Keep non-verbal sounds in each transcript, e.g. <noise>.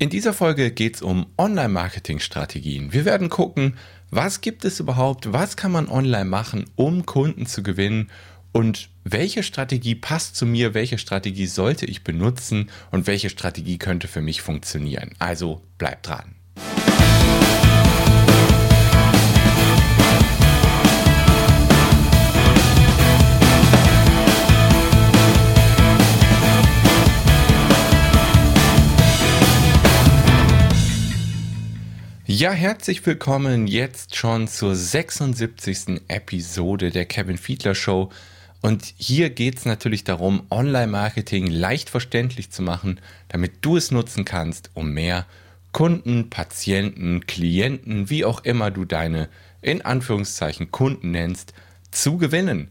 In dieser Folge geht es um Online-Marketing-Strategien. Wir werden gucken, was gibt es überhaupt, was kann man online machen, um Kunden zu gewinnen und welche Strategie passt zu mir, welche Strategie sollte ich benutzen und welche Strategie könnte für mich funktionieren. Also bleibt dran. Ja, herzlich willkommen jetzt schon zur 76. Episode der Kevin Fiedler Show. Und hier geht es natürlich darum, Online-Marketing leicht verständlich zu machen, damit du es nutzen kannst, um mehr Kunden, Patienten, Klienten, wie auch immer du deine in Anführungszeichen Kunden nennst, zu gewinnen.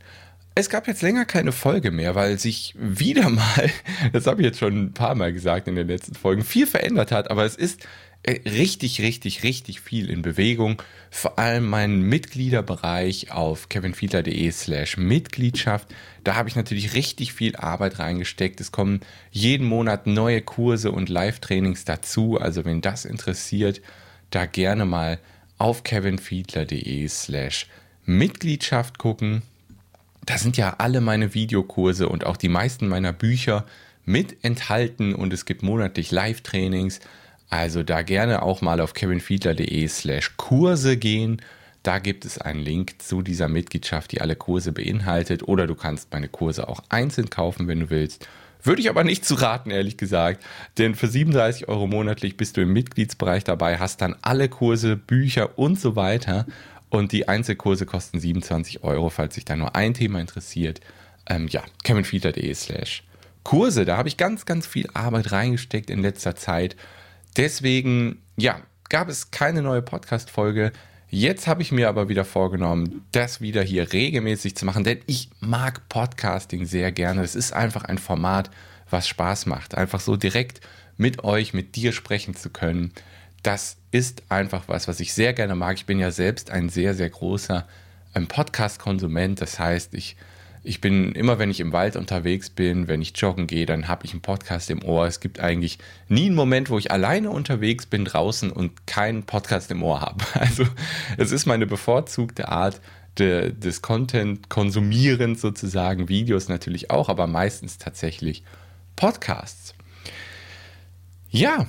Es gab jetzt länger keine Folge mehr, weil sich wieder mal, <laughs> das habe ich jetzt schon ein paar Mal gesagt in den letzten Folgen, viel verändert hat, aber es ist richtig, richtig, richtig viel in Bewegung. Vor allem mein Mitgliederbereich auf kevinfiedler.de slash Mitgliedschaft. Da habe ich natürlich richtig viel Arbeit reingesteckt. Es kommen jeden Monat neue Kurse und Live-Trainings dazu. Also wenn das interessiert, da gerne mal auf kevinfiedler.de slash Mitgliedschaft gucken. Da sind ja alle meine Videokurse und auch die meisten meiner Bücher mit enthalten und es gibt monatlich Live-Trainings. Also da gerne auch mal auf kevinfiedler.de slash Kurse gehen. Da gibt es einen Link zu dieser Mitgliedschaft, die alle Kurse beinhaltet. Oder du kannst meine Kurse auch einzeln kaufen, wenn du willst. Würde ich aber nicht zu raten, ehrlich gesagt. Denn für 37 Euro monatlich bist du im Mitgliedsbereich dabei, hast dann alle Kurse, Bücher und so weiter. Und die Einzelkurse kosten 27 Euro, falls sich da nur ein Thema interessiert. Ähm, ja, kevinfiedler.de slash Kurse. Da habe ich ganz, ganz viel Arbeit reingesteckt in letzter Zeit. Deswegen, ja, gab es keine neue Podcast-Folge. Jetzt habe ich mir aber wieder vorgenommen, das wieder hier regelmäßig zu machen, denn ich mag Podcasting sehr gerne. Es ist einfach ein Format, was Spaß macht. Einfach so direkt mit euch, mit dir sprechen zu können. Das ist einfach was, was ich sehr gerne mag. Ich bin ja selbst ein sehr, sehr großer ähm, Podcast-Konsument. Das heißt, ich ich bin immer, wenn ich im Wald unterwegs bin, wenn ich joggen gehe, dann habe ich einen Podcast im Ohr. Es gibt eigentlich nie einen Moment, wo ich alleine unterwegs bin draußen und keinen Podcast im Ohr habe. <laughs> Also es ist meine bevorzugte Art de, des Content-Konsumierens sozusagen, Videos natürlich auch, aber meistens tatsächlich Podcasts. Ja,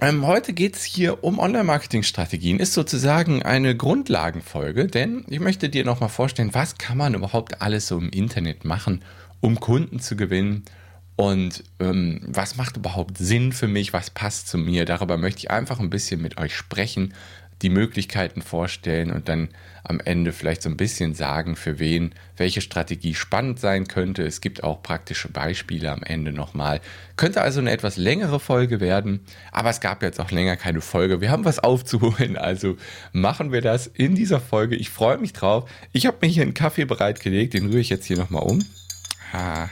ähm, heute geht es hier um Online-Marketing-Strategien. Ist sozusagen eine Grundlagenfolge, denn ich möchte dir nochmal vorstellen, was kann man überhaupt alles so im Internet machen, um Kunden zu gewinnen und ähm, was macht überhaupt Sinn für mich, was passt zu mir. Darüber möchte ich einfach ein bisschen mit euch sprechen, die Möglichkeiten vorstellen und dann am Ende vielleicht so ein bisschen sagen, für wen welche Strategie spannend sein könnte. Es gibt auch praktische Beispiele am Ende nochmal. Könnte also eine etwas längere Folge werden, aber es gab jetzt auch länger keine Folge. Wir haben was aufzuholen, also machen wir das in dieser Folge. Ich freue mich drauf. Ich habe mir hier einen Kaffee bereitgelegt, den rühre ich jetzt hier nochmal um. Ha,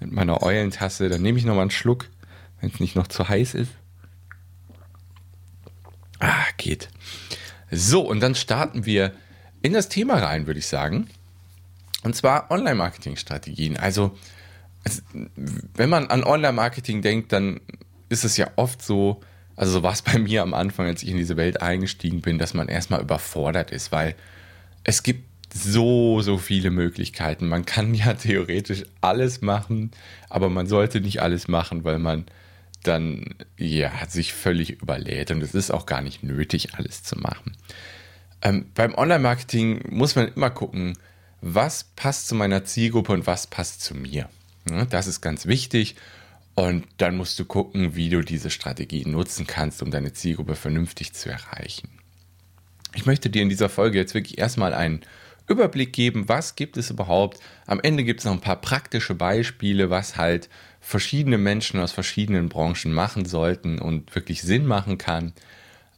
mit meiner Eulentasse, dann nehme ich nochmal einen Schluck, wenn es nicht noch zu heiß ist. Ah, geht. So, und dann starten wir in das Thema rein, würde ich sagen. Und zwar Online-Marketing-Strategien. Also, es, wenn man an Online-Marketing denkt, dann ist es ja oft so, also so war es <laughs> bei mir am Anfang, als ich in diese Welt eingestiegen bin, dass man erstmal überfordert ist, weil es gibt so, so viele Möglichkeiten. Man kann ja <laughs> theoretisch alles machen, aber man sollte nicht alles machen, weil man dann ja, sich völlig überlädt und es ist auch gar nicht nötig, alles zu machen. Ähm, beim Online-Marketing muss man immer gucken, was passt zu meiner Zielgruppe und was passt zu mir. Ja, das ist ganz wichtig. Und dann musst du gucken, wie du diese Strategie nutzen kannst, um deine Zielgruppe vernünftig zu erreichen. Ich möchte dir in dieser Folge jetzt wirklich erstmal einen Überblick geben, was gibt es überhaupt. Am Ende gibt es noch ein paar praktische Beispiele, was halt verschiedene Menschen aus verschiedenen Branchen machen sollten und wirklich Sinn machen kann.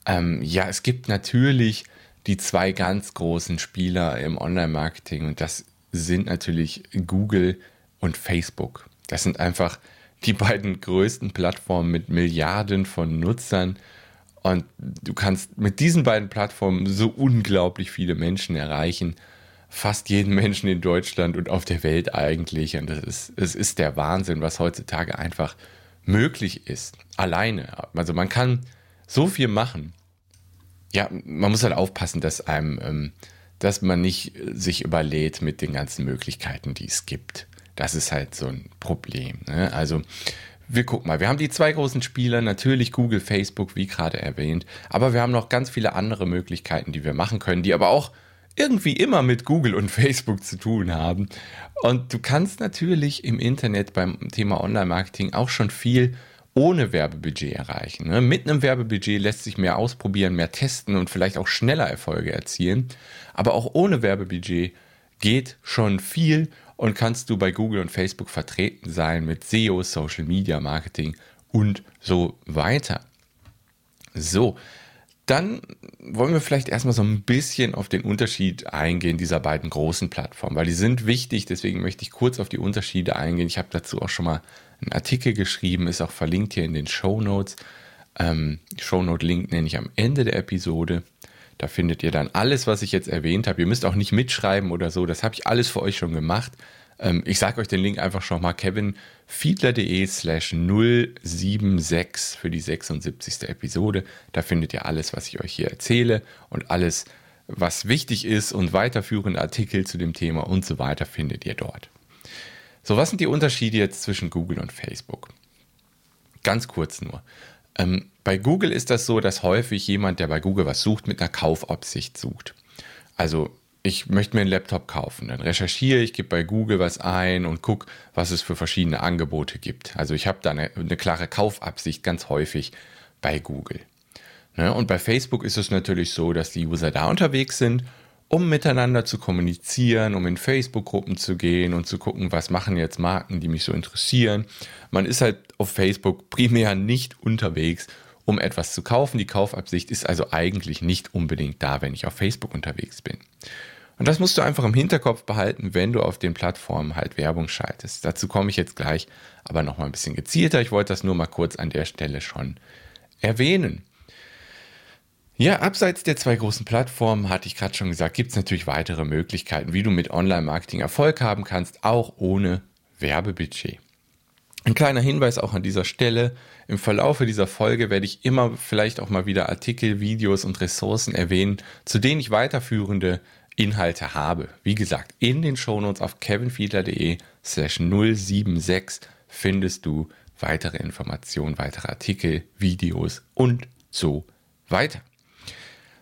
Ähm, ja, es gibt natürlich die zwei ganz großen Spieler im Online-Marketing und das sind natürlich Google und Facebook. Das sind einfach die beiden größten Plattformen mit Milliarden von Nutzern. Und du kannst mit diesen beiden Plattformen so unglaublich viele Menschen erreichen fast jeden Menschen in Deutschland und auf der Welt eigentlich. Und das ist, es ist der Wahnsinn, was heutzutage einfach möglich ist, alleine. Also man kann so viel machen. Ja, man muss halt aufpassen, dass einem, ähm, dass man nicht sich überlädt mit den ganzen Möglichkeiten, die es gibt. Das ist halt so ein Problem. Ne? Also wir gucken mal, wir haben die zwei großen Spieler, natürlich Google, Facebook, wie gerade erwähnt, aber wir haben noch ganz viele andere Möglichkeiten, die wir machen können, die aber auch irgendwie immer mit Google und <laughs> Facebook zu tun haben. Und du kannst natürlich im Internet beim Thema Online-Marketing auch schon viel ohne Werbebudget erreichen. Ne? Mit einem Werbebudget lässt sich mehr ausprobieren, mehr testen und vielleicht auch schneller Erfolge erzielen. Aber auch ohne Werbebudget geht schon viel und kannst du bei Google und Facebook vertreten sein mit SEO, Social Media Marketing und so weiter. So, dann wollen wir vielleicht erstmal so ein bisschen auf den Unterschied eingehen dieser beiden großen Plattformen, weil die sind wichtig, deswegen möchte ich kurz auf die Unterschiede eingehen. Ich habe dazu auch schon mal einen Artikel geschrieben, ist auch verlinkt hier in den Show Notes. Ähm, Show Note Link nenne ich am Ende der Episode. Da findet ihr dann alles, was ich jetzt erwähnt habe. Ihr müsst auch nicht mitschreiben oder so. Das habe ich alles für euch schon gemacht. Ähm, ich sage euch den Link einfach schon mal kevinfiedler.de slash 076 für die 76. Episode. Da findet ihr alles, was ich euch hier erzähle und alles, was wichtig ist und weiterführende Artikel zu dem Thema und so weiter findet ihr dort. So, was sind die Unterschiede jetzt zwischen Google und Facebook? Ganz kurz nur. Ähm, bei Google ist das so, dass häufig jemand, der bei Google was sucht, mit einer Kaufabsicht sucht. Also ich möchte mir einen Laptop kaufen. Dann recherchiere ich, gebe bei Google was ein und gucke, was es für verschiedene Angebote gibt. Also ich habe da eine, eine, klare Kaufabsicht ganz häufig bei Google. Ne? Und bei Facebook ist es natürlich so, dass die User da unterwegs sind, um miteinander zu kommunizieren, um in Facebook-Gruppen zu gehen und zu gucken, was machen jetzt Marken, die mich so interessieren. Man ist halt auf Facebook primär nicht unterwegs, um etwas zu kaufen. Die Kaufabsicht ist also eigentlich nicht unbedingt da, wenn ich auf Facebook unterwegs bin. Und das musst du einfach im Hinterkopf behalten, wenn du auf den Plattformen halt Werbung schaltest. Dazu komme ich jetzt gleich, aber noch mal ein bisschen gezielter. Ich wollte das nur mal kurz an der Stelle schon erwähnen. Ja, abseits der zwei großen Plattformen, hatte ich gerade schon gesagt, gibt es natürlich weitere Möglichkeiten, wie du mit Online-Marketing Erfolg haben kannst, auch ohne Werbebudget. Ein kleiner Hinweis auch an dieser Stelle. Im Verlaufe dieser Folge werde ich immer vielleicht auch mal wieder Artikel, Videos und Ressourcen erwähnen, zu denen ich weiterführende Inhalte habe. Wie gesagt, in den Shownotes auf kevinfiedler.de slash 076 findest du weitere Informationen, weitere Artikel, Videos und so weiter.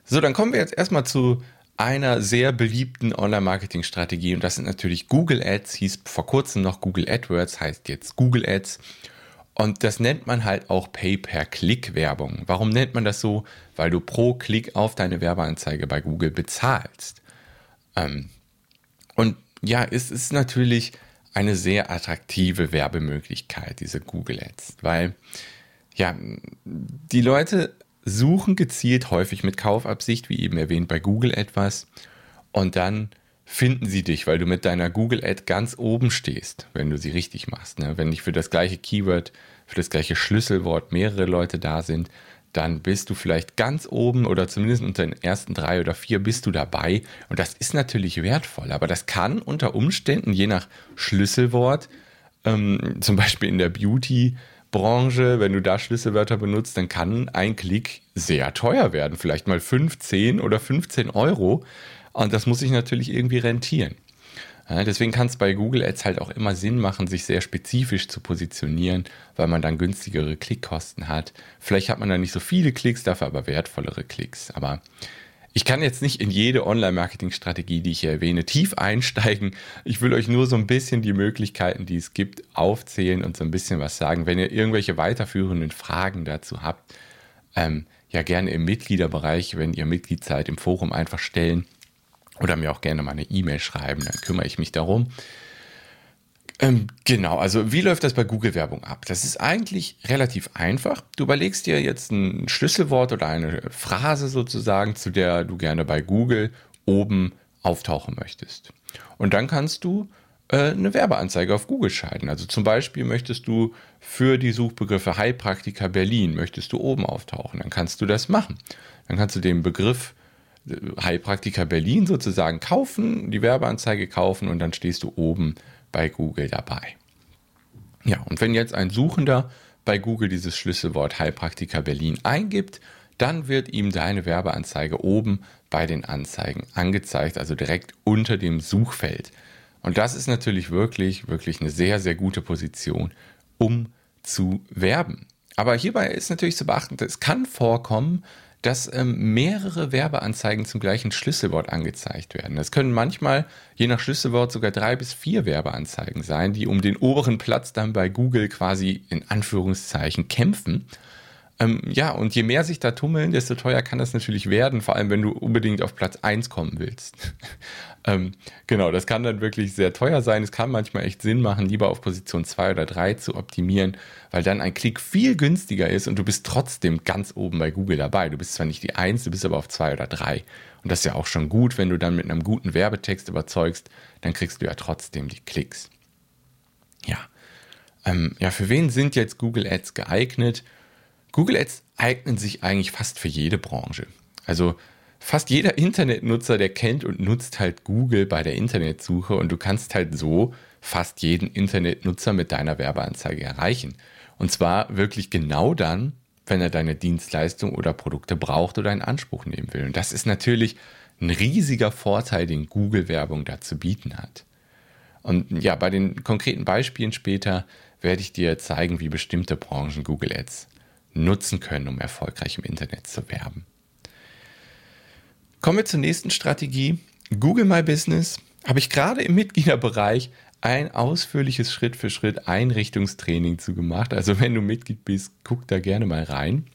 So, dann kommen wir jetzt erstmal zu einer sehr beliebten Online-Marketing-Strategie und das sind natürlich Google Ads, hieß vor kurzem noch Google AdWords, heißt jetzt Google Ads. Und das nennt man halt auch Pay-per-Click-Werbung. Warum nennt man das so? Weil du pro Klick auf deine Werbeanzeige bei Google bezahlst. Ähm, und ja, es ist natürlich eine sehr attraktive Werbemöglichkeit, diese Google Ads, weil ja, die Leute suchen gezielt häufig mit Kaufabsicht, wie eben erwähnt, bei Google etwas und dann finden sie dich, weil du mit deiner Google Ad ganz oben stehst, wenn du sie richtig machst. Ne? Wenn nicht für das gleiche Keyword, für das gleiche Schlüsselwort mehrere Leute da sind, dann bist du vielleicht ganz oben oder zumindest unter den ersten drei oder vier bist du dabei. Und das ist natürlich wertvoll, aber das kann unter Umständen, je nach Schlüsselwort, ähm, zum Beispiel in der Beauty, Branche, wenn du da Schlüsselwörter benutzt, dann kann ein Klick sehr teuer werden. Vielleicht mal 15 oder 15 Euro. Und das muss sich natürlich irgendwie rentieren. Ja, deswegen kann es bei Google Ads halt auch immer Sinn machen, sich sehr spezifisch zu positionieren, weil man dann günstigere Klickkosten hat. Vielleicht hat man dann nicht so viele Klicks, dafür aber wertvollere Klicks. Aber ich kann jetzt nicht in jede Online-Marketing-Strategie, die ich hier erwähne, tief einsteigen. Ich will euch nur so ein bisschen die Möglichkeiten, die es gibt, aufzählen und so ein bisschen was sagen. Wenn ihr irgendwelche weiterführenden Fragen dazu habt, ähm, ja gerne im Mitgliederbereich, wenn ihr Mitglied seid, im Forum einfach stellen oder mir auch gerne mal eine E-Mail schreiben, dann kümmere ich mich darum. Ähm, genau, also wie läuft das bei Google-Werbung ab? Das ist eigentlich relativ einfach. Du überlegst dir jetzt ein Schlüsselwort oder eine Phrase sozusagen, zu der du gerne bei Google oben auftauchen möchtest. Und dann kannst du äh, eine Werbeanzeige auf Google schalten. Also zum Beispiel möchtest du für die Suchbegriffe Heilpraktiker Berlin, möchtest du oben auftauchen. Dann kannst du das machen. Dann kannst du den Begriff äh, Heilpraktiker Berlin sozusagen kaufen, die Werbeanzeige kaufen und dann stehst du oben bei Google dabei. Ja, und wenn jetzt ein Suchender bei Google dieses Schlüsselwort Heilpraktiker Berlin eingibt, dann wird ihm deine Werbeanzeige oben bei den Anzeigen angezeigt, also direkt unter dem Suchfeld. Und das ist natürlich wirklich, wirklich eine sehr, sehr gute Position, um zu werben. Aber hierbei ist natürlich zu beachten, es kann vorkommen, dass ähm, mehrere Werbeanzeigen zum gleichen Schlüsselwort angezeigt werden. Das können manchmal, je nach Schlüsselwort, sogar drei bis vier Werbeanzeigen sein, die um den oberen Platz dann bei Google quasi in Anführungszeichen kämpfen. Ähm, ja, und je mehr sich da tummeln, desto teuer kann das natürlich werden, vor allem wenn du unbedingt auf Platz 1 kommen willst. <laughs> ähm, genau, das kann dann wirklich sehr teuer sein. Es kann manchmal echt Sinn machen, lieber auf Position 2 oder 3 zu optimieren, weil dann ein Klick viel günstiger ist und du bist trotzdem ganz oben bei Google dabei. Du bist zwar nicht die 1, du bist aber auf 2 oder 3. Und das ist ja auch schon gut, wenn du dann mit einem guten Werbetext überzeugst, dann kriegst du ja trotzdem die Klicks. Ja. Ähm, ja, für wen sind jetzt Google Ads geeignet? Google Ads eignen sich eigentlich fast für jede Branche. Also fast jeder Internetnutzer, der kennt und nutzt halt Google bei der Internetsuche und du kannst halt so fast jeden Internetnutzer mit deiner Werbeanzeige erreichen. Und zwar wirklich genau dann, wenn er deine Dienstleistung oder Produkte braucht oder in Anspruch nehmen will. Und das ist natürlich ein riesiger Vorteil, den Google-Werbung da zu bieten hat. Und ja, bei den konkreten Beispielen später werde ich dir zeigen, wie bestimmte Branchen Google Ads nutzen können, um erfolgreich im Internet zu werben. Kommen wir zur nächsten Strategie. Google My Business habe ich gerade im Mitgliederbereich ein ausführliches Schritt für Schritt Einrichtungstraining zu gemacht. Also wenn du Mitglied bist, guck da gerne mal rein.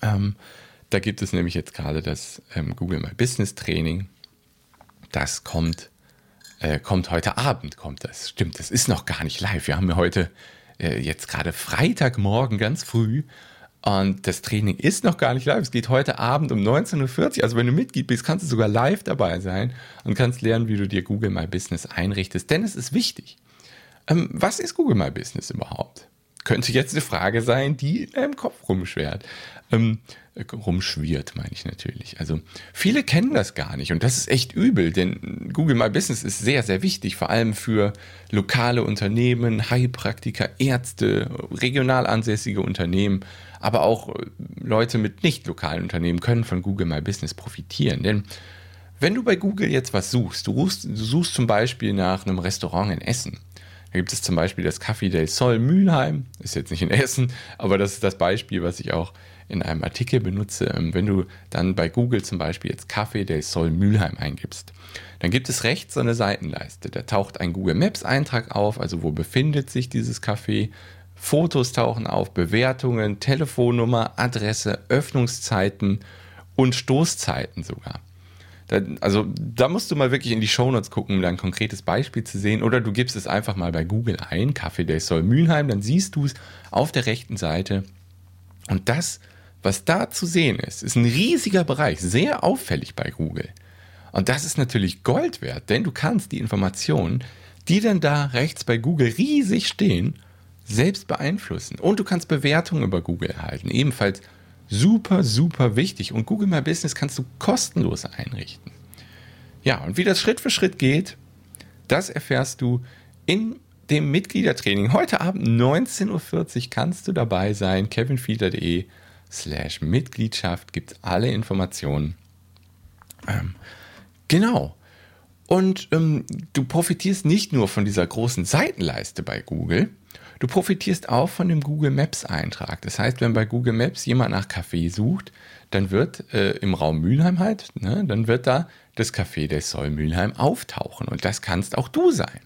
Ähm, da gibt es nämlich jetzt gerade das ähm, Google My Business Training. Das kommt, äh, kommt heute Abend, kommt das. Stimmt, das ist noch gar nicht live. Wir haben ja heute äh, jetzt gerade Freitagmorgen ganz früh und das Training ist noch gar nicht live. Es geht heute Abend um 19.40 Uhr. Also wenn du Mitglied bist, kannst du sogar live dabei sein und kannst lernen, wie du dir Google My Business einrichtest. Denn es ist wichtig. Ähm, was ist Google My Business überhaupt? Könnte jetzt eine Frage sein, die in deinem Kopf rumschwert. Ähm, rumschwirrt, meine ich natürlich. Also viele kennen das gar nicht und das ist echt übel, denn Google My Business ist sehr, sehr wichtig, vor allem für lokale Unternehmen, Heilpraktiker, Ärzte, regional ansässige Unternehmen aber auch äh, Leute mit nicht lokalen Unternehmen können von Google My Business profitieren. Denn wenn du bei Google jetzt was suchst, du suchst, du suchst zum Beispiel nach einem Restaurant in Essen. Da gibt es zum Beispiel das Café del Sol Mülheim, ist jetzt nicht in Essen, aber das ist das Beispiel, was ich auch in einem Artikel benutze. Ähm, wenn du dann bei Google zum Beispiel jetzt Café del Sol Mülheim eingibst, dann gibt es rechts so eine Seitenleiste. Da taucht ein Google Maps Eintrag auf, also wo befindet sich dieses Café, Fotos tauchen auf, Bewertungen, Telefonnummer, Adresse, Öffnungszeiten und Stoßzeiten sogar. Also da musst du mal wirklich in die Shownotes gucken, um da ein konkretes Beispiel zu sehen. Oder du gibst es einfach mal bei Google ein, Café del Sol Mülheim, dann siehst du es auf der rechten Seite. Und das, was da zu sehen ist, ist ein riesiger Bereich, sehr auffällig bei Google. Und das ist natürlich Gold wert, denn du kannst die Informationen, die dann da rechts bei Google riesig stehen, selbst beeinflussen. Und du kannst Bewertungen über Google erhalten. Ebenfalls super, super wichtig. Und Google My Business kannst du kostenlos einrichten. Ja, und wie das Schritt für Schritt geht, das erfährst du in dem Mitgliedertraining. Heute Abend 19.40 Uhr kannst du dabei sein. kevinfiedler.de slash Mitgliedschaft gibt alle Informationen. Ähm, genau. Und ähm, du profitierst nicht nur von dieser großen Seitenleiste bei Google, Du profitierst auch von dem Google Maps Eintrag. Das heißt, wenn bei Google Maps jemand nach Kaffee sucht, dann wird äh, im Raum Mülheim halt, ne, dann wird da das Café des Soll Mülheim auftauchen. Und das kannst auch du sein.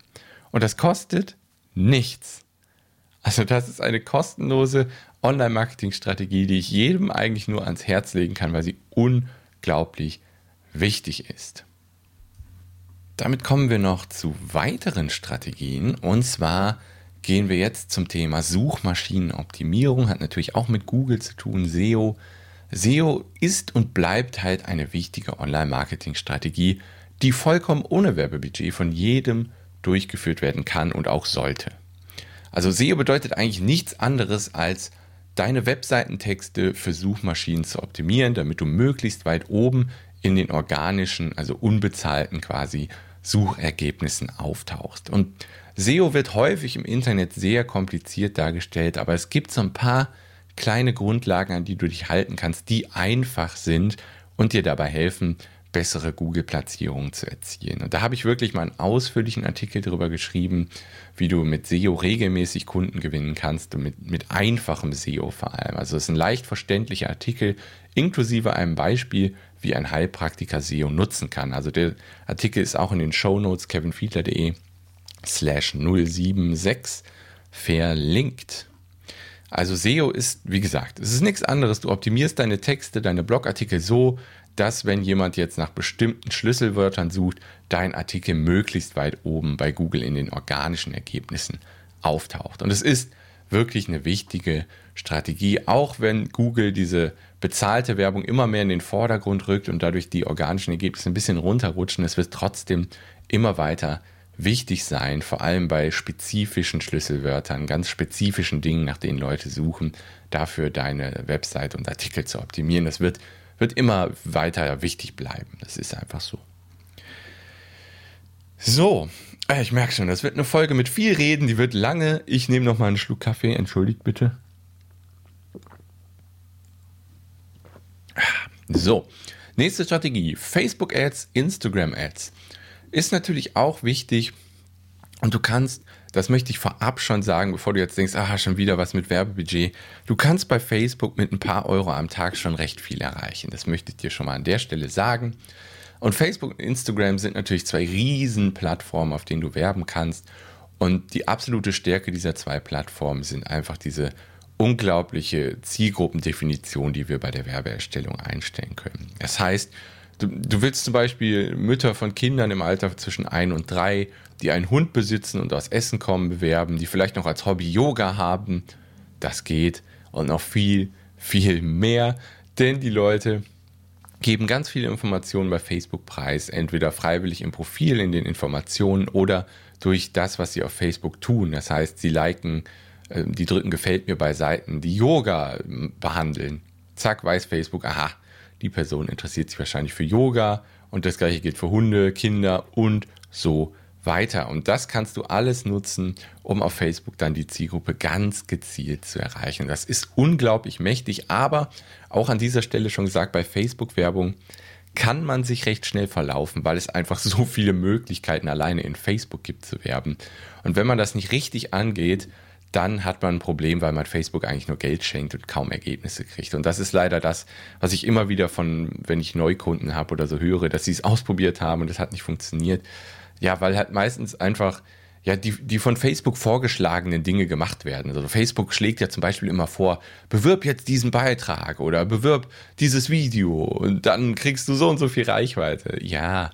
Und das kostet nichts. Also das ist eine kostenlose Online-Marketing-Strategie, die ich jedem eigentlich nur ans Herz legen kann, weil sie unglaublich wichtig ist. Damit kommen wir noch zu weiteren Strategien und zwar gehen wir jetzt zum Thema Suchmaschinenoptimierung. Hat natürlich auch mit Google zu tun, SEO. SEO ist und bleibt halt eine wichtige Online-Marketing-Strategie, die vollkommen ohne Werbebudget von jedem durchgeführt werden kann und auch sollte. Also SEO bedeutet eigentlich nichts anderes als deine Webseitentexte für Suchmaschinen zu optimieren, damit du möglichst weit oben in den organischen, also unbezahlten quasi Suchergebnissen auftauchst. Und SEO wird häufig im Internet sehr kompliziert dargestellt, aber es gibt so ein paar kleine Grundlagen, an die du dich halten kannst, die einfach sind und dir dabei helfen, bessere Google-Platzierungen zu erzielen. Und da habe ich wirklich mal einen ausführlichen Artikel darüber geschrieben, wie du mit SEO regelmäßig Kunden gewinnen kannst und mit, mit einfachem SEO vor allem. Also es ist ein leicht verständlicher Artikel, inklusive einem Beispiel, wie ein Heilpraktiker SEO nutzen kann. Also der Artikel ist auch in den Show Notes kevinfiedler.de slash 076 verlinkt. Also SEO ist, wie gesagt, es ist nichts anderes. Du optimierst deine Texte, deine Blogartikel so, dass wenn jemand jetzt nach bestimmten Schlüsselwörtern sucht, dein Artikel möglichst weit oben bei Google in den organischen Ergebnissen auftaucht. Und es ist wirklich eine wichtige Strategie, auch wenn Google diese bezahlte Werbung immer mehr in den Vordergrund rückt und dadurch die organischen Ergebnisse ein bisschen runterrutschen. Es wird trotzdem immer weiter wichtig sein, vor allem bei spezifischen Schlüsselwörtern, ganz spezifischen Dingen, nach denen Leute suchen, dafür deine Website und Artikel zu optimieren. Das wird, wird immer weiter wichtig bleiben. Das ist einfach so. So, äh, ich merke schon, das wird eine Folge mit viel Reden, die wird lange. Ich nehme noch mal einen Schluck Kaffee, entschuldigt bitte. So, nächste Strategie: Facebook Ads, Instagram Ads ist natürlich auch wichtig und du kannst, das möchte ich vorab schon sagen, bevor du jetzt denkst, ah, schon wieder was mit Werbebudget, du kannst bei Facebook mit ein paar Euro am Tag schon recht viel erreichen. Das möchte ich dir schon mal an der Stelle sagen. Und Facebook und Instagram sind natürlich zwei riesen Plattformen, auf denen du werben kannst. Und die absolute Stärke dieser zwei Plattformen sind einfach diese unglaubliche Zielgruppendefinition, die wir bei der Werbeerstellung einstellen können. Das heißt, Du, du, willst zum Beispiel Mütter von Kindern im Alter zwischen ein und drei, die einen Hund besitzen und aus Essen kommen, bewerben, die vielleicht noch als Hobby Yoga haben. Das geht und noch viel, viel mehr, denn die Leute geben ganz viele Informationen bei Facebook preis, entweder freiwillig im Profil in den Informationen oder durch das, was sie auf Facebook tun. Das heißt, sie liken, äh, die drücken gefällt mir bei Seiten, die Yoga ähm, behandeln. Zack, weiß Facebook, aha, die Person interessiert sich wahrscheinlich für Yoga und das gleiche gilt für Hunde, Kinder und so weiter. Und das kannst du alles nutzen, um auf Facebook dann die Zielgruppe ganz gezielt zu erreichen. Das ist unglaublich mächtig, aber auch an dieser Stelle schon gesagt, bei Facebook-Werbung kann man sich recht schnell verlaufen, weil es einfach so viele Möglichkeiten alleine in Facebook gibt zu werben. Und wenn man das nicht richtig angeht, dann hat man ein Problem, weil man Facebook eigentlich nur Geld schenkt und kaum Ergebnisse kriegt. Und das ist leider das, was ich immer wieder von, wenn ich Neukunden habe oder so höre, dass sie es ausprobiert haben und es hat nicht funktioniert. Ja, weil halt meistens einfach ja, die, die von Facebook vorgeschlagenen Dinge gemacht werden. Also Facebook schlägt ja zum Beispiel immer vor, bewirb jetzt diesen Beitrag oder bewirb dieses Video und dann kriegst du so und so viel Reichweite. Ja,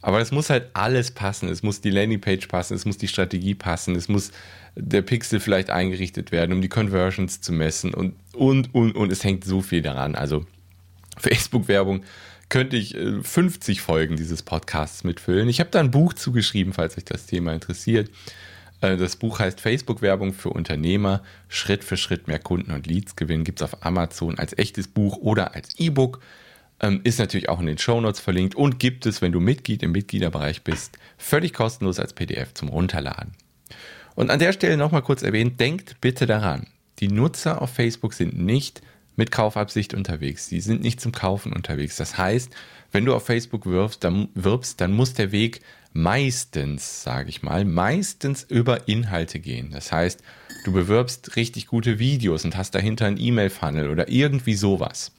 aber es muss halt alles passen. Es muss die Landingpage passen, es muss die Strategie passen, es muss der Pixel vielleicht eingerichtet werden, um die Conversions zu messen und, und, und, und. Es hängt so viel daran. Also Facebook-Werbung könnte ich 50 äh, Folgen dieses Podcasts mitfüllen. Ich habe da ein Buch zugeschrieben, falls euch das Thema interessiert. Äh, das Buch heißt Facebook-Werbung für Unternehmer, Schritt für Schritt mehr Kunden und Leads gewinnen. Gibt es auf Amazon als echtes Buch oder als E-Book. Ähm, ist natürlich auch in den Shownotes verlinkt und gibt es, wenn du Mitglied im Mitgliederbereich bist, völlig kostenlos als PDF zum Runterladen. Und an der Stelle nochmal kurz erwähnt, denkt bitte daran, die Nutzer auf Facebook sind nicht mit Kaufabsicht unterwegs. Sie sind nicht zum Kaufen unterwegs. Das heißt, wenn du auf Facebook wirbst, dann, wirbst, dann muss der Weg meistens, sage ich mal, meistens über Inhalte gehen. Das heißt, du bewirbst richtig gute Videos und hast dahinter einen E-Mail-Funnel oder irgendwie sowas.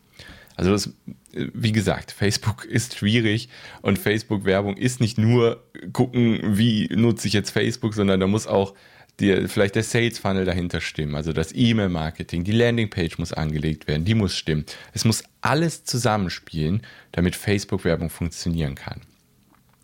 Also das, wie gesagt, Facebook <laughs> ist schwierig und Facebook-Werbung ist nicht nur gucken, wie nutze ich jetzt Facebook, sondern da muss auch die, vielleicht der Sales-Funnel dahinter stimmen. Also das E-Mail-Marketing, die Landingpage muss angelegt werden, die muss stimmen. Es muss alles zusammenspielen, damit Facebook-Werbung funktionieren kann.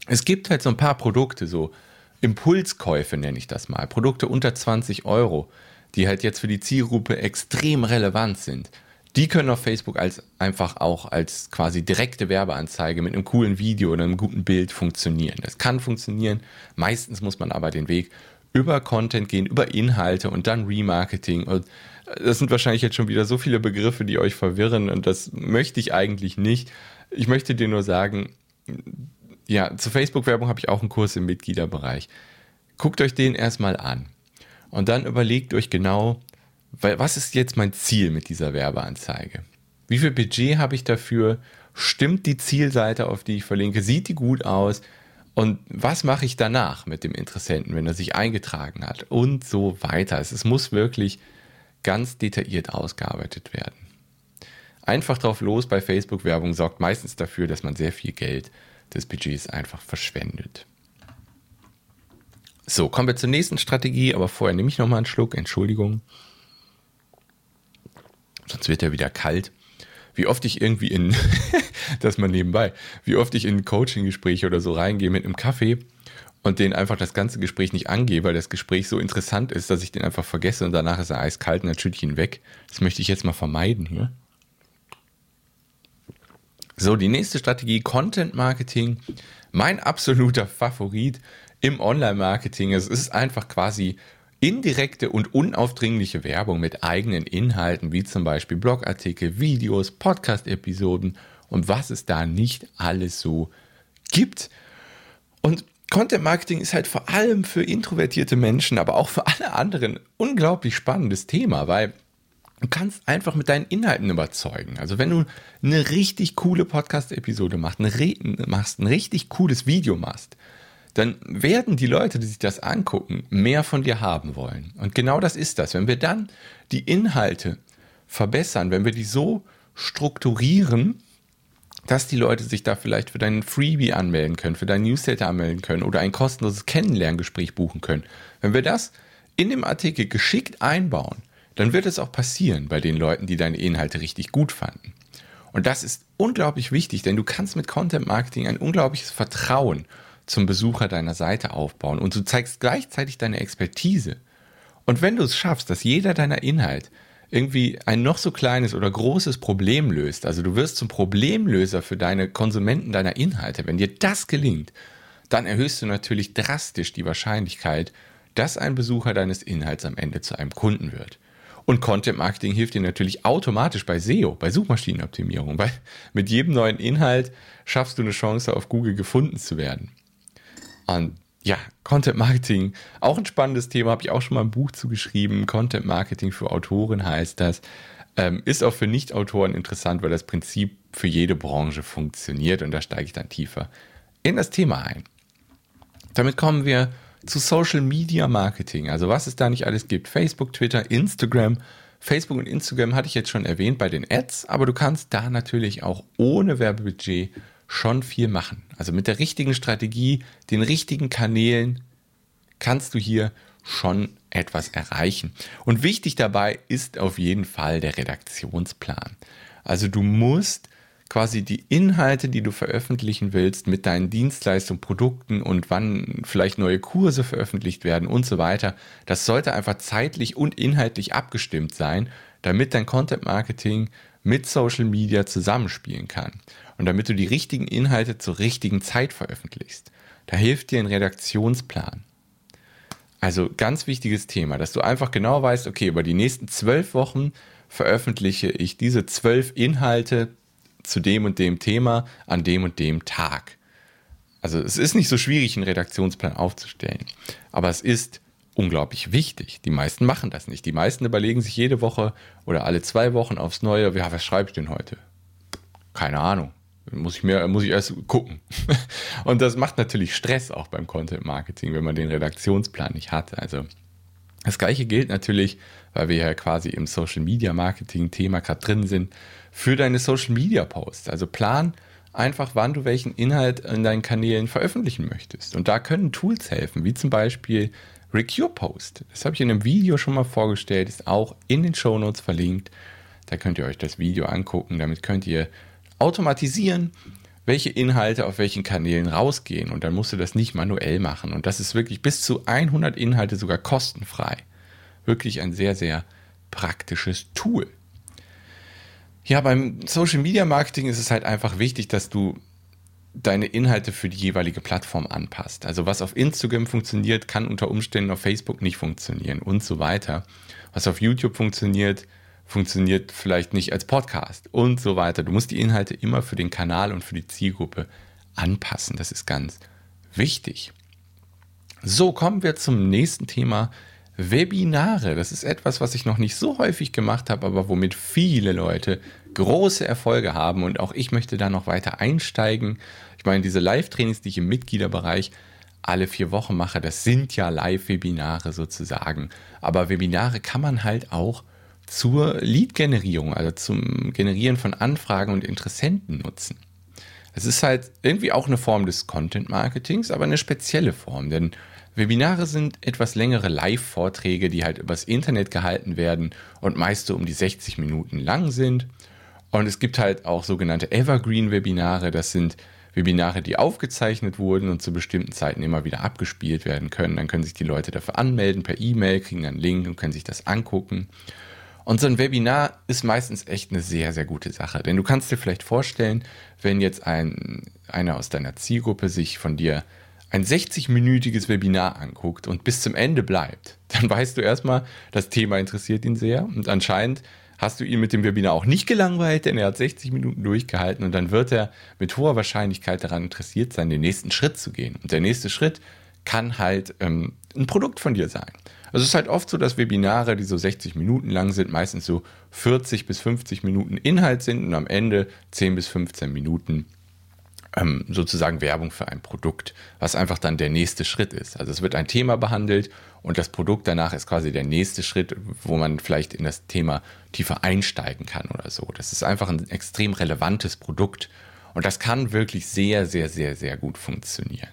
Es gibt halt so ein paar Produkte, so Impulskäufe nenne ich das mal, Produkte unter 20 Euro, die halt jetzt für die Zielgruppe extrem relevant sind die können auf Facebook als einfach auch als quasi direkte Werbeanzeige mit einem coolen Video oder einem guten Bild funktionieren. Das kann funktionieren. Meistens muss man aber den Weg über Content gehen, über Inhalte und dann Remarketing. Und das sind wahrscheinlich jetzt schon wieder so viele Begriffe, die euch verwirren und das möchte ich eigentlich nicht. Ich möchte dir nur sagen, ja, zur Facebook-Werbung habe ich auch einen Kurs im Mitgliederbereich. guckt euch den erstmal an. Und dann überlegt euch genau, was ist jetzt mein Ziel mit dieser Werbeanzeige? Wie viel Budget habe ich dafür? Stimmt die Zielseite, auf die ich verlinke? Sieht die gut aus? Und was mache ich danach mit dem Interessenten, wenn er sich eingetragen hat? Und so weiter. Es muss wirklich ganz detailliert ausgearbeitet werden. Einfach drauf los bei Facebook-Werbung sorgt meistens dafür, dass man sehr viel Geld des Budgets einfach verschwendet. So, kommen wir zur nächsten Strategie, aber vorher nehme ich nochmal einen Schluck, Entschuldigung. Sonst wird er wieder kalt. Wie oft ich irgendwie in, <laughs> das mal nebenbei, wie oft ich in Coaching-Gespräche oder so reingehe mit einem Kaffee und den einfach das ganze Gespräch nicht angehe, weil das Gespräch so interessant ist, dass ich den einfach vergesse und danach ist er eiskalt und dann schütte ich ihn weg. Das möchte ich jetzt mal vermeiden hier. So, die nächste Strategie, Content Marketing. Mein absoluter Favorit im Online-Marketing. Es ist einfach quasi indirekte und unaufdringliche Werbung mit eigenen Inhalten, wie zum Beispiel Blogartikel, Videos, Podcast-Episoden und was es da nicht alles so gibt. Und Content Marketing ist halt vor allem für introvertierte Menschen, aber auch für alle anderen unglaublich spannendes Thema, weil du kannst einfach mit deinen Inhalten überzeugen. Also wenn du eine richtig coole Podcast-Episode machst, machst, ein richtig cooles Video machst, dann werden die Leute, die sich das angucken, mehr von dir haben wollen. Und genau das ist das. Wenn wir dann die Inhalte verbessern, wenn wir die so strukturieren, dass die Leute sich da vielleicht für deinen Freebie anmelden können, für deinen Newsletter anmelden können oder ein kostenloses Kennenlerngespräch buchen können. Wenn wir das in dem Artikel geschickt einbauen, dann wird es auch passieren bei den Leuten, die deine Inhalte richtig gut fanden. Und das ist unglaublich wichtig, denn du kannst mit Content Marketing ein unglaubliches Vertrauen zum Besucher deiner Seite aufbauen und du zeigst gleichzeitig deine Expertise. Und wenn du es schaffst, dass jeder deiner Inhalt irgendwie ein noch so kleines oder großes Problem löst, also du wirst zum Problemlöser für deine Konsumenten deiner Inhalte, wenn dir das gelingt, dann erhöhst du natürlich drastisch die Wahrscheinlichkeit, dass ein Besucher deines Inhalts am Ende zu einem Kunden wird. Und Content Marketing hilft dir natürlich automatisch bei SEO, bei Suchmaschinenoptimierung, weil mit jedem neuen Inhalt schaffst du eine Chance, auf Google gefunden zu werden. Und ja, Content Marketing, auch ein spannendes Thema, habe ich auch schon mal ein Buch zugeschrieben. Content Marketing für Autoren heißt das. Ähm, ist auch für Nicht-Autoren interessant, weil das Prinzip für jede Branche funktioniert und da steige ich dann tiefer in das Thema ein. Damit kommen wir zu Social Media Marketing, also was es da nicht alles gibt. Facebook, Twitter, Instagram. Facebook und Instagram hatte ich jetzt schon erwähnt bei den Ads, aber du kannst da natürlich auch ohne Werbebudget schon viel machen. Also mit der richtigen Strategie, den richtigen Kanälen kannst du hier schon etwas erreichen. Und wichtig dabei ist auf jeden Fall der Redaktionsplan. Also du musst quasi die Inhalte, die du veröffentlichen willst, mit deinen Dienstleistungen, Produkten und wann vielleicht neue Kurse veröffentlicht werden und so weiter, das sollte einfach zeitlich und inhaltlich abgestimmt sein, damit dein Content Marketing mit Social Media zusammenspielen kann und damit du die richtigen Inhalte zur richtigen Zeit veröffentlichst. Da hilft dir ein Redaktionsplan. Also ganz wichtiges Thema, dass du einfach genau weißt, okay, über die nächsten zwölf Wochen veröffentliche ich diese zwölf Inhalte zu dem und dem Thema an dem und dem Tag. Also es ist nicht so schwierig, einen Redaktionsplan aufzustellen, aber es ist unglaublich wichtig. Die meisten machen das nicht. Die meisten überlegen sich jede Woche oder alle zwei Wochen aufs Neue, ja, was schreibe ich denn heute? Keine Ahnung. Muss ich mir, muss ich erst gucken. <laughs> Und das macht natürlich Stress auch beim Content Marketing, wenn man den Redaktionsplan nicht hat. Also das gleiche gilt natürlich, weil wir ja quasi im Social Media Marketing Thema gerade drin sind, für deine Social Media Posts. Also plan einfach, wann du welchen Inhalt in deinen Kanälen veröffentlichen möchtest. Und da können Tools helfen, wie zum Beispiel Recure Post. Das habe ich in einem Video schon mal vorgestellt, ist auch in den Show Notes verlinkt. Da könnt ihr euch das Video angucken. Damit könnt ihr automatisieren, welche Inhalte auf welchen Kanälen rausgehen. Und dann musst du das nicht manuell machen. Und das ist wirklich bis zu 100 Inhalte sogar kostenfrei. Wirklich ein sehr, sehr praktisches Tool. Ja, beim Social Media Marketing ist es halt einfach wichtig, dass du deine Inhalte für die jeweilige Plattform anpasst. Also was auf Instagram funktioniert, kann unter Umständen auf Facebook nicht funktionieren und so weiter. Was auf YouTube funktioniert, funktioniert vielleicht nicht als Podcast und so weiter. Du musst die Inhalte immer für den Kanal und für die Zielgruppe anpassen. Das ist ganz wichtig. So, kommen wir zum nächsten Thema. Webinare. Das ist etwas, was ich noch nicht so häufig gemacht habe, aber womit viele Leute große Erfolge haben. Und auch ich möchte da noch weiter einsteigen. Ich meine, diese Live-Trainings, die ich im Mitgliederbereich alle vier Wochen mache, das sind ja Live-Webinare sozusagen. Aber Webinare kann man halt auch zur Lead-Generierung, also zum Generieren von Anfragen und Interessenten nutzen. Es ist halt irgendwie auch eine Form des Content-Marketings, aber eine spezielle Form, denn Webinare sind etwas längere Live-Vorträge, die halt übers Internet gehalten werden und meist so um die 60 Minuten lang sind. Und es gibt halt auch sogenannte Evergreen-Webinare, das sind Webinare, die aufgezeichnet wurden und zu bestimmten Zeiten immer wieder abgespielt werden können. Dann können sich die Leute dafür anmelden per E-Mail, kriegen einen Link und können sich das angucken. Und so ein Webinar ist meistens echt eine sehr, sehr gute Sache. Denn du kannst dir vielleicht vorstellen, wenn jetzt ein, einer aus deiner Zielgruppe sich von dir ein 60-minütiges Webinar anguckt und bis zum Ende bleibt, dann weißt du erstmal, das Thema interessiert ihn sehr und anscheinend hast du ihn mit dem Webinar auch nicht gelangweilt, denn er hat 60 Minuten durchgehalten und dann wird er mit hoher Wahrscheinlichkeit daran interessiert sein, den nächsten Schritt zu gehen. Und der nächste Schritt kann halt ähm, ein Produkt von dir sein. Also es ist halt oft so, dass Webinare, die so 60 Minuten lang sind, meistens so 40 bis 50 Minuten Inhalt sind und am Ende 10 bis 15 Minuten ähm, sozusagen Werbung für ein Produkt, was einfach dann der nächste Schritt ist. Also es wird ein Thema behandelt und das Produkt danach ist quasi der nächste Schritt, wo man vielleicht in das Thema tiefer einsteigen kann oder so. Das ist einfach ein extrem relevantes Produkt und das kann wirklich sehr, sehr, sehr, sehr gut funktionieren.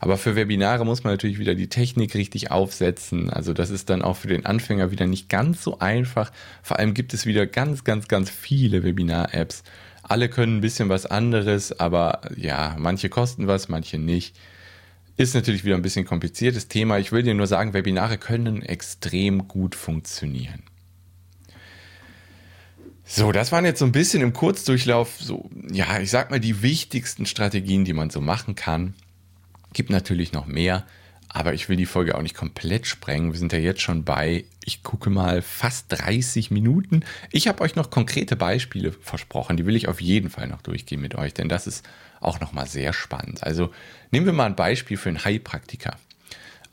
Aber für Webinare muss man natürlich wieder die Technik richtig aufsetzen. Also das ist dann auch für den Anfänger wieder nicht ganz so einfach. Vor allem gibt es wieder ganz, ganz, ganz viele Webinar-Apps. Alle können ein bisschen was anderes, aber ja, manche kosten was, manche nicht. Ist natürlich wieder ein bisschen kompliziertes Thema. Ich will dir nur sagen, Webinare können extrem gut funktionieren. So, das waren jetzt so ein bisschen im Kurzdurchlauf so, ja, ich sag mal die wichtigsten Strategien, die man so machen kann. Gibt natürlich noch mehr, aber ich will die Folge auch nicht komplett sprengen. Wir sind ja jetzt schon bei, ich gucke mal, fast 30 Minuten. Ich habe euch noch konkrete Beispiele versprochen, die will ich auf jeden Fall noch durchgehen mit euch, denn das ist auch nochmal sehr spannend. Also nehmen wir mal ein Beispiel für einen Heilpraktiker.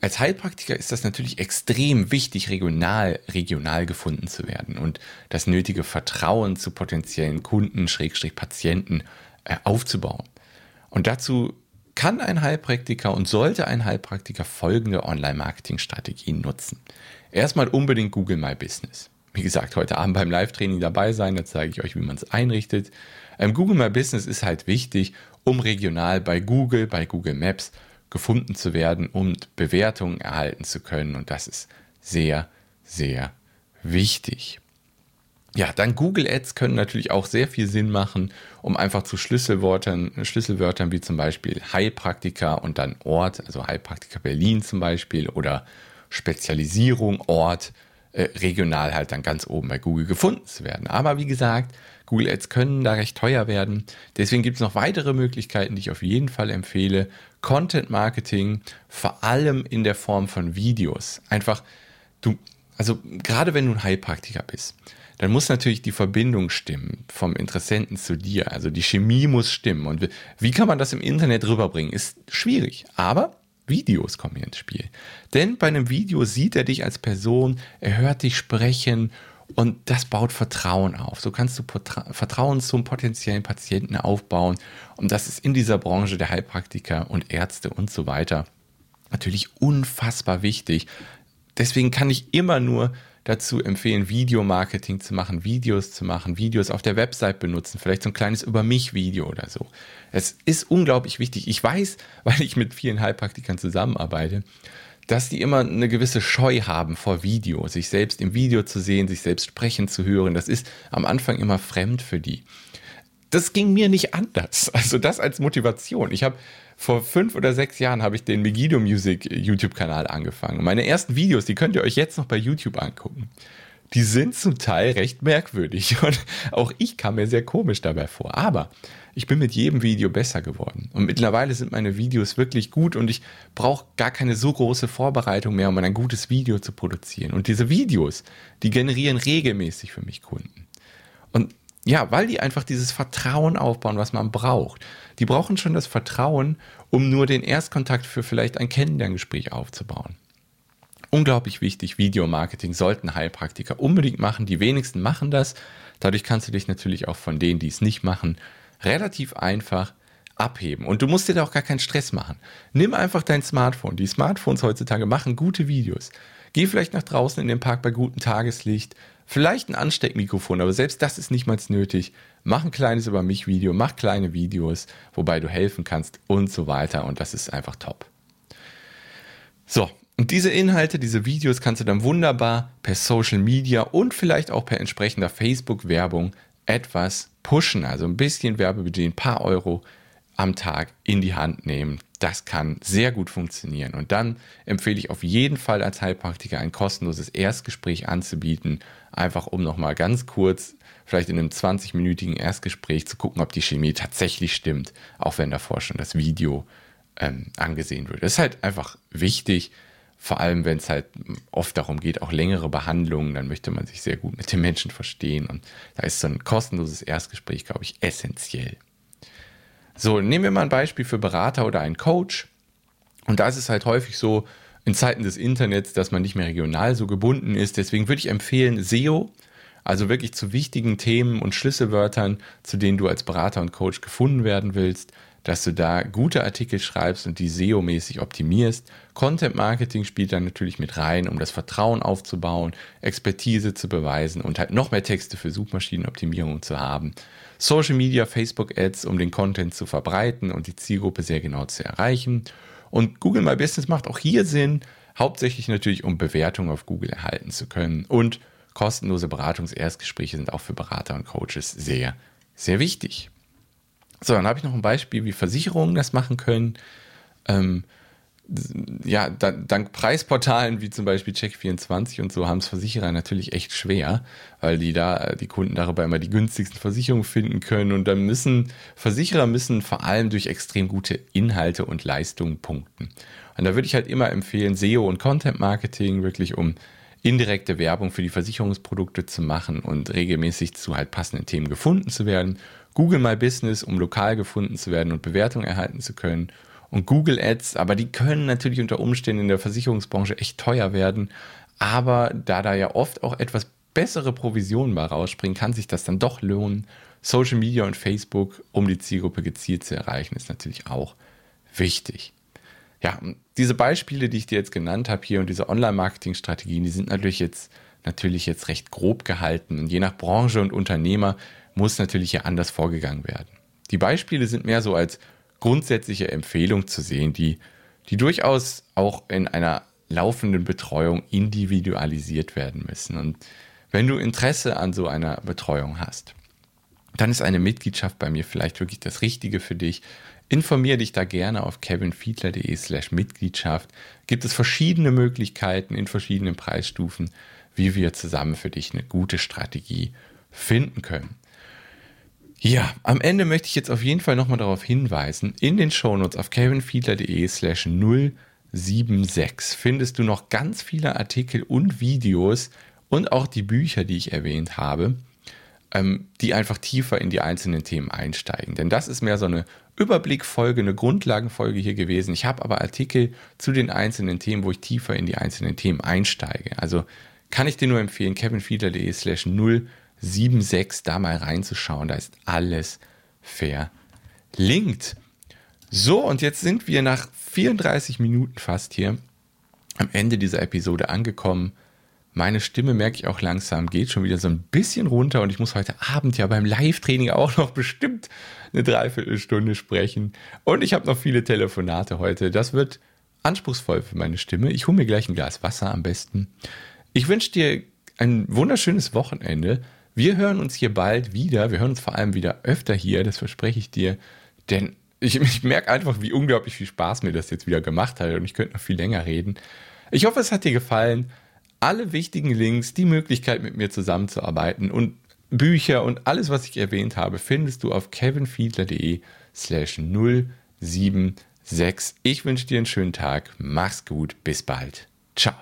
Als Heilpraktiker ist das natürlich extrem wichtig, regional, regional gefunden zu werden und das nötige Vertrauen zu potenziellen Kunden, Schrägstrich Patienten äh, aufzubauen. Und dazu kann ein Heilpraktiker und sollte ein Heilpraktiker folgende Online-Marketing-Strategien nutzen. Erstmal unbedingt Google My Business. Wie gesagt, heute Abend beim Live-Training dabei sein, da zeige ich euch, wie man es einrichtet. Ähm, Google My Business ist halt wichtig, um regional bei Google, bei Google Maps gefunden zu werden und Bewertungen erhalten zu können. Und das ist sehr, sehr wichtig. Ja, dann Google Ads können natürlich auch sehr viel Sinn machen, um einfach zu Schlüsselwörtern, Schlüsselwörtern wie zum Beispiel Heilpraktiker und dann Ort, also Heilpraktiker Berlin zum Beispiel oder Spezialisierung, Ort, äh, regional halt dann ganz oben bei Google gefunden zu werden. Aber wie gesagt, Google Ads können da recht teuer werden. Deswegen gibt es noch weitere Möglichkeiten, die ich auf jeden Fall empfehle. Content Marketing, vor allem in der Form von Videos. Einfach, du, also gerade wenn du ein Heilpraktiker bist, dann muss natürlich die Verbindung stimmen vom Interessenten zu dir. Also die Chemie muss stimmen. Und wie kann man das im Internet rüberbringen? Ist schwierig. Aber Videos kommen hier ins Spiel. Denn bei einem Video sieht er dich als Person, er hört dich sprechen und das baut Vertrauen auf. So kannst du Vertrauen zum potenziellen Patienten aufbauen. Und das ist in dieser Branche der Heilpraktiker und Ärzte und so weiter natürlich unfassbar wichtig. Deswegen kann ich immer nur dazu empfehlen, Videomarketing zu machen, Videos zu machen, Videos auf der Website benutzen, vielleicht so ein kleines Über mich Video oder so. Es ist unglaublich wichtig. Ich weiß, <laughs> weil ich mit vielen Heilpraktikern zusammenarbeite, dass die immer eine gewisse Scheu haben vor Video, sich selbst im Video zu sehen, sich selbst sprechen zu hören. Das ist am Anfang immer fremd für die. Das ging mir nicht anders. Also das als Motivation. Ich habe vor fünf oder sechs Jahren habe ich den Megiddo Music YouTube-Kanal angefangen. Meine ersten Videos, die könnt ihr euch jetzt noch bei YouTube angucken. Die sind zum Teil recht merkwürdig <laughs> und auch ich kam mir sehr komisch dabei vor. Aber ich bin mit jedem Video besser geworden. Und mittlerweile sind meine Videos wirklich gut und ich brauche gar keine so große Vorbereitung mehr, um ein gutes Video zu produzieren. Und diese Videos, die generieren regelmäßig für mich Kunden. Und ja, weil die einfach dieses Vertrauen aufbauen, was man braucht. Die brauchen schon das Vertrauen, um nur den Erstkontakt für vielleicht ein Kennenlerngespräch aufzubauen. Unglaublich wichtig, Videomarketing sollten Heilpraktiker unbedingt machen. Die wenigsten machen das. Dadurch kannst du dich natürlich auch von denen, die es nicht machen, relativ einfach abheben. Und du musst dir da auch gar keinen Stress machen. Nimm einfach dein Smartphone. Die Smartphones heutzutage machen gute Videos. Geh vielleicht nach draußen in den Park bei gutem Tageslicht. Vielleicht ein Ansteckmikrofon, aber selbst das ist nicht mal nötig. Mach ein kleines über mich Video, mach kleine Videos, wobei du helfen kannst und so weiter. Und das ist einfach top. So, und diese Inhalte, diese Videos kannst du dann wunderbar per Social Media und vielleicht auch per entsprechender Facebook-Werbung etwas pushen. Also ein bisschen Werbebudget, ein paar Euro am Tag in die Hand nehmen. Das kann sehr gut funktionieren. Und dann empfehle ich auf jeden Fall als Heilpraktiker ein kostenloses Erstgespräch anzubieten, einfach um nochmal ganz kurz, vielleicht in einem 20-minütigen Erstgespräch zu gucken, ob die Chemie tatsächlich stimmt, auch wenn davor schon das Video ähm, angesehen wird. Das ist halt einfach wichtig, vor allem wenn es halt oft darum geht, auch längere Behandlungen, dann möchte man sich sehr gut mit den Menschen verstehen. Und da ist so ein kostenloses Erstgespräch, glaube ich, essentiell. So, nehmen wir mal ein Beispiel für Berater oder einen Coach. Und da ist es halt häufig so, in Zeiten des Internets, dass man nicht mehr regional so gebunden ist. Deswegen würde ich empfehlen, SEO, also wirklich zu wichtigen Themen und Schlüsselwörtern, zu denen du als Berater und Coach gefunden werden willst, dass du da gute Artikel schreibst und die SEO-mäßig optimierst. Content Marketing spielt dann natürlich mit rein, um das Vertrauen aufzubauen, Expertise zu beweisen und halt noch mehr Texte für Suchmaschinenoptimierung zu haben. Social Media, Facebook Ads, um den Content zu verbreiten und die Zielgruppe sehr genau zu erreichen. Und Google My Business macht auch hier Sinn, hauptsächlich natürlich, um Bewertungen auf Google erhalten zu können. Und kostenlose Beratungserstgespräche sind auch für Berater und Coaches sehr, sehr wichtig. So, dann habe ich noch ein Beispiel, wie Versicherungen das machen können. Ähm, ja, dank Preisportalen wie zum Beispiel Check24 und so haben es Versicherer natürlich echt schwer, weil die da die Kunden darüber immer die günstigsten Versicherungen finden können und dann müssen Versicherer müssen vor allem durch extrem gute Inhalte und Leistungen punkten. Und da würde ich halt immer empfehlen, SEO und Content Marketing wirklich um indirekte Werbung für die Versicherungsprodukte zu machen und regelmäßig zu halt passenden Themen gefunden zu werden. Google My Business, um lokal gefunden zu werden und Bewertungen erhalten zu können und Google Ads, aber die können natürlich unter Umständen in der Versicherungsbranche echt teuer werden. Aber da da ja oft auch etwas bessere Provisionen mal rausspringen, kann sich das dann doch lohnen. Social Media und Facebook, um die Zielgruppe gezielt zu erreichen, ist natürlich auch wichtig. Ja, diese Beispiele, die ich dir jetzt genannt habe hier und diese Online-Marketing-Strategien, die sind natürlich jetzt, natürlich jetzt recht grob gehalten und je nach Branche und Unternehmer muss natürlich hier anders vorgegangen werden. Die Beispiele sind mehr so als grundsätzliche Empfehlung zu sehen, die, die durchaus auch in einer laufenden Betreuung individualisiert werden müssen. Und wenn du Interesse an so einer Betreuung hast, dann ist eine Mitgliedschaft bei mir vielleicht wirklich das Richtige für dich. Informiere dich da gerne auf kevinfiedler.de slash Mitgliedschaft. Gibt es verschiedene Möglichkeiten in verschiedenen Preisstufen, wie wir zusammen für dich eine gute Strategie finden können. Ja, am Ende möchte ich jetzt auf jeden Fall nochmal darauf hinweisen, in den Shownotes auf kevinfiedler.de slash 076 findest du noch ganz viele Artikel und Videos und auch die Bücher, die ich erwähnt habe, ähm, die einfach tiefer in die einzelnen Themen einsteigen. Denn das ist mehr so eine Überblickfolge, eine Grundlagenfolge hier gewesen. Ich habe aber Artikel zu den einzelnen Themen, wo ich tiefer in die einzelnen Themen einsteige. Also kann ich dir nur empfehlen, kevinfiedler.de slash 076 7.6 da mal reinzuschauen. Da ist alles verlinkt. So, und jetzt sind wir nach 34 Minuten fast hier am Ende dieser Episode angekommen. Meine Stimme merke ich auch langsam, geht schon wieder so ein bisschen runter und ich muss heute Abend ja beim Live-Training auch noch bestimmt eine Dreiviertelstunde sprechen. Und ich habe noch viele Telefonate heute. Das wird anspruchsvoll für meine Stimme. Ich hole mir gleich ein Glas Wasser am besten. Ich wünsche dir ein wunderschönes Wochenende. Wir hören uns hier bald wieder. Wir hören uns vor allem wieder öfter hier, das verspreche ich dir. Denn ich, ich merke einfach, wie unglaublich viel Spaß mir das jetzt wieder gemacht hat und ich könnte noch viel länger reden. Ich hoffe, es hat dir gefallen. Alle wichtigen Links, die Möglichkeit mit mir zusammenzuarbeiten und Bücher und alles, was ich erwähnt habe, findest du auf kevinfiedler.de slash 076. Ich wünsche dir einen schönen Tag. Mach's gut. Bis bald. Ciao.